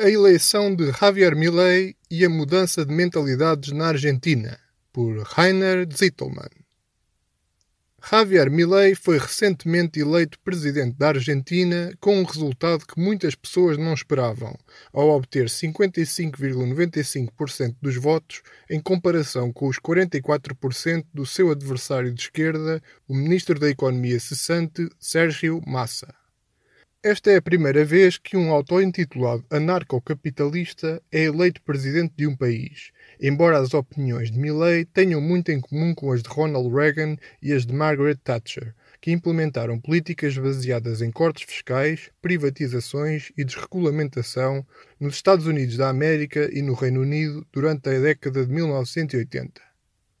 A eleição de Javier Milei e a mudança de mentalidades na Argentina, por Rainer Zittelmann. Javier Milei foi recentemente eleito presidente da Argentina com um resultado que muitas pessoas não esperavam, ao obter 55,95% dos votos em comparação com os 44% do seu adversário de esquerda, o ministro da Economia cessante Sérgio Massa. Esta é a primeira vez que um auto-intitulado anarcocapitalista é eleito presidente de um país, embora as opiniões de Milley tenham muito em comum com as de Ronald Reagan e as de Margaret Thatcher, que implementaram políticas baseadas em cortes fiscais, privatizações e desregulamentação nos Estados Unidos da América e no Reino Unido durante a década de 1980.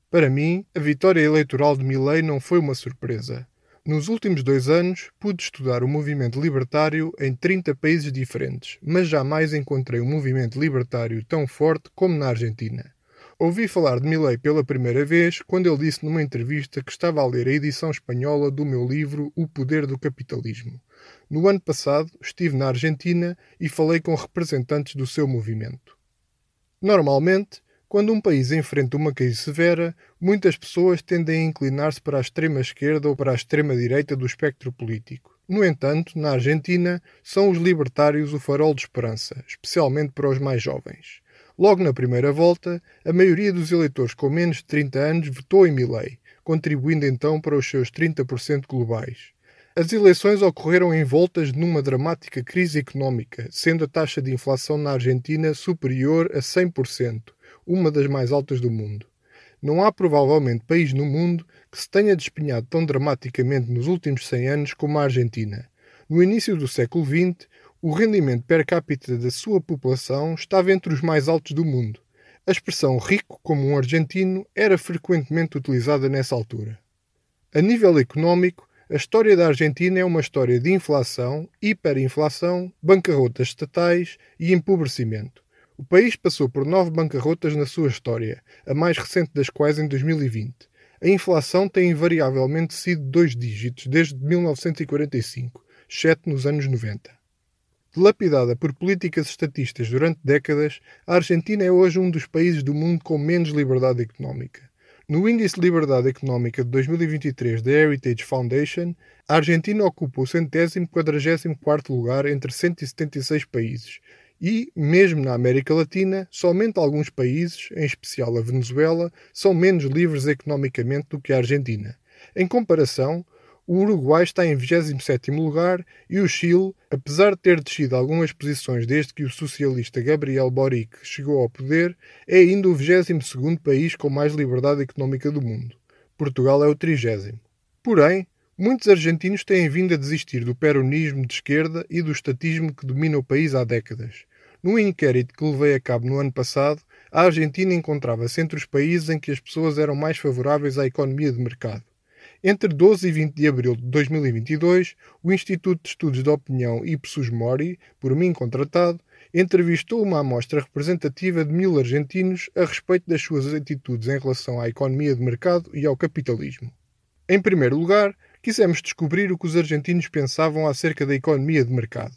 Para mim, a vitória eleitoral de Milley não foi uma surpresa. Nos últimos dois anos, pude estudar o movimento libertário em 30 países diferentes, mas jamais encontrei um movimento libertário tão forte como na Argentina. Ouvi falar de Milley pela primeira vez quando ele disse numa entrevista que estava a ler a edição espanhola do meu livro O Poder do Capitalismo. No ano passado, estive na Argentina e falei com representantes do seu movimento. Normalmente, quando um país enfrenta uma crise severa, muitas pessoas tendem a inclinar-se para a extrema esquerda ou para a extrema direita do espectro político. No entanto, na Argentina, são os libertários o farol de esperança, especialmente para os mais jovens. Logo na primeira volta, a maioria dos eleitores com menos de 30 anos votou em Milley, contribuindo então para os seus 30% globais. As eleições ocorreram em voltas numa dramática crise económica, sendo a taxa de inflação na Argentina superior a 100%, uma das mais altas do mundo. Não há provavelmente país no mundo que se tenha despenhado tão dramaticamente nos últimos 100 anos como a Argentina. No início do século XX, o rendimento per capita da sua população estava entre os mais altos do mundo. A expressão rico como um argentino era frequentemente utilizada nessa altura. A nível económico, a história da Argentina é uma história de inflação, hiperinflação, bancarrotas estatais e empobrecimento. O país passou por nove bancarrotas na sua história, a mais recente das quais em 2020. A inflação tem invariavelmente sido dois dígitos desde 1945, exceto nos anos 90. Lapidada por políticas estatistas durante décadas, a Argentina é hoje um dos países do mundo com menos liberdade económica. No Índice de Liberdade Económica de 2023 da Heritage Foundation, a Argentina ocupa o centésimo quadragésimo quarto lugar entre 176 países e, mesmo na América Latina, somente alguns países, em especial a Venezuela, são menos livres economicamente do que a Argentina. Em comparação, o Uruguai está em 27º lugar e o Chile, apesar de ter descido algumas posições desde que o socialista Gabriel Boric chegou ao poder, é ainda o 22º país com mais liberdade económica do mundo. Portugal é o 30 Porém, muitos argentinos têm vindo a desistir do peronismo de esquerda e do estatismo que domina o país há décadas. No inquérito que levei a cabo no ano passado, a Argentina encontrava-se entre os países em que as pessoas eram mais favoráveis à economia de mercado. Entre 12 e 20 de abril de 2022, o Instituto de Estudos de Opinião Ipsos Mori, por mim contratado, entrevistou uma amostra representativa de mil argentinos a respeito das suas atitudes em relação à economia de mercado e ao capitalismo. Em primeiro lugar, quisemos descobrir o que os argentinos pensavam acerca da economia de mercado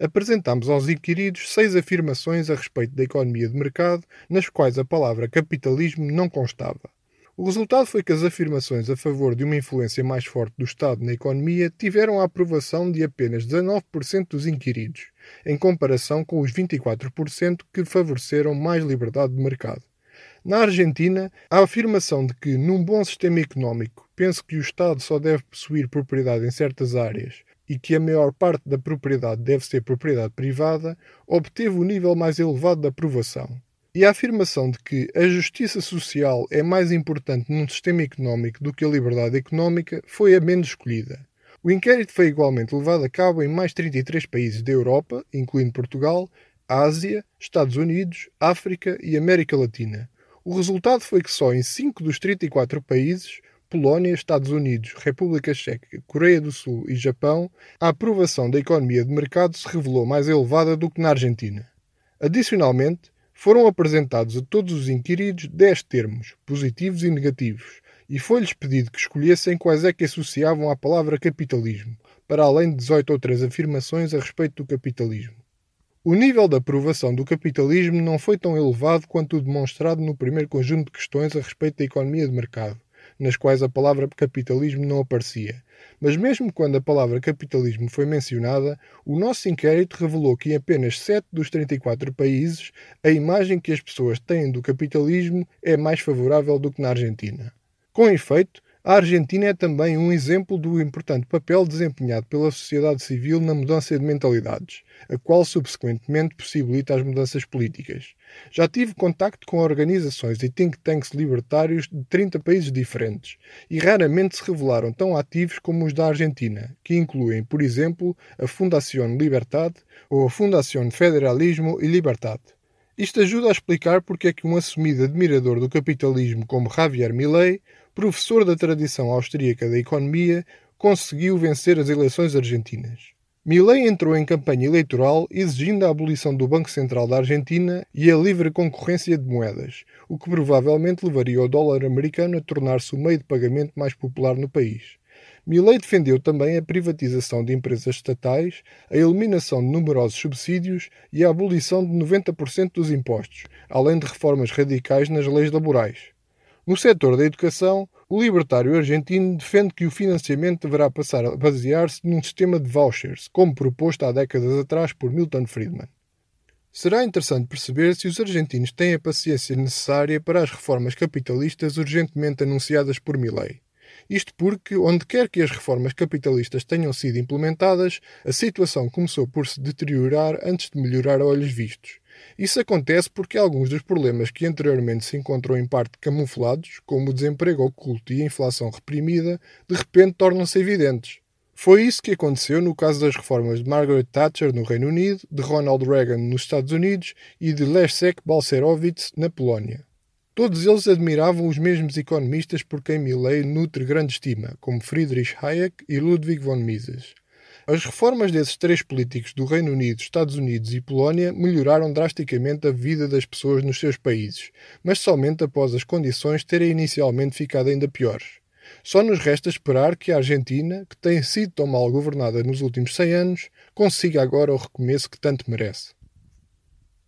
apresentámos aos inquiridos seis afirmações a respeito da economia de mercado, nas quais a palavra capitalismo não constava. O resultado foi que as afirmações a favor de uma influência mais forte do Estado na economia tiveram a aprovação de apenas 19% dos inquiridos, em comparação com os 24% que favoreceram mais liberdade de mercado. Na Argentina, a afirmação de que, num bom sistema económico, penso que o Estado só deve possuir propriedade em certas áreas, e que a maior parte da propriedade deve ser propriedade privada, obteve o nível mais elevado de aprovação. E a afirmação de que a justiça social é mais importante num sistema económico do que a liberdade económica foi a menos escolhida. O inquérito foi igualmente levado a cabo em mais 33 países da Europa, incluindo Portugal, Ásia, Estados Unidos, África e América Latina. O resultado foi que só em 5 dos 34 países Polónia, Estados Unidos, República Checa, Coreia do Sul e Japão, a aprovação da economia de mercado se revelou mais elevada do que na Argentina. Adicionalmente, foram apresentados a todos os inquiridos 10 termos, positivos e negativos, e foi-lhes pedido que escolhessem quais é que associavam à palavra capitalismo, para além de 18 outras afirmações a respeito do capitalismo. O nível de aprovação do capitalismo não foi tão elevado quanto o demonstrado no primeiro conjunto de questões a respeito da economia de mercado, nas quais a palavra capitalismo não aparecia. Mas mesmo quando a palavra capitalismo foi mencionada, o nosso inquérito revelou que em apenas 7 dos 34 países a imagem que as pessoas têm do capitalismo é mais favorável do que na Argentina. Com efeito, a Argentina é também um exemplo do importante papel desempenhado pela sociedade civil na mudança de mentalidades, a qual subsequentemente possibilita as mudanças políticas. Já tive contacto com organizações e think tanks libertários de 30 países diferentes e raramente se revelaram tão ativos como os da Argentina, que incluem, por exemplo, a Fundación Libertad ou a Fundación Federalismo e Libertad. Isto ajuda a explicar porque é que um assumido admirador do capitalismo como Javier Milei professor da tradição austríaca da economia, conseguiu vencer as eleições argentinas. Milley entrou em campanha eleitoral exigindo a abolição do Banco Central da Argentina e a livre concorrência de moedas, o que provavelmente levaria o dólar americano a tornar-se o meio de pagamento mais popular no país. Milley defendeu também a privatização de empresas estatais, a eliminação de numerosos subsídios e a abolição de 90% dos impostos, além de reformas radicais nas leis laborais. No setor da educação, o libertário argentino defende que o financiamento deverá passar a basear-se num sistema de vouchers, como proposto há décadas atrás por Milton Friedman. Será interessante perceber se os argentinos têm a paciência necessária para as reformas capitalistas urgentemente anunciadas por Milley. Isto porque, onde quer que as reformas capitalistas tenham sido implementadas, a situação começou por se deteriorar antes de melhorar a olhos vistos. Isso acontece porque alguns dos problemas que anteriormente se encontram em parte camuflados, como o desemprego oculto e a inflação reprimida, de repente tornam-se evidentes. Foi isso que aconteceu no caso das reformas de Margaret Thatcher no Reino Unido, de Ronald Reagan nos Estados Unidos e de Leszek Balcerowicz na Polónia. Todos eles admiravam os mesmos economistas por quem Milley nutre grande estima, como Friedrich Hayek e Ludwig von Mises. As reformas desses três políticos do Reino Unido, Estados Unidos e Polónia melhoraram drasticamente a vida das pessoas nos seus países, mas somente após as condições terem inicialmente ficado ainda piores. Só nos resta esperar que a Argentina, que tem sido tão mal governada nos últimos 100 anos, consiga agora o recomeço que tanto merece.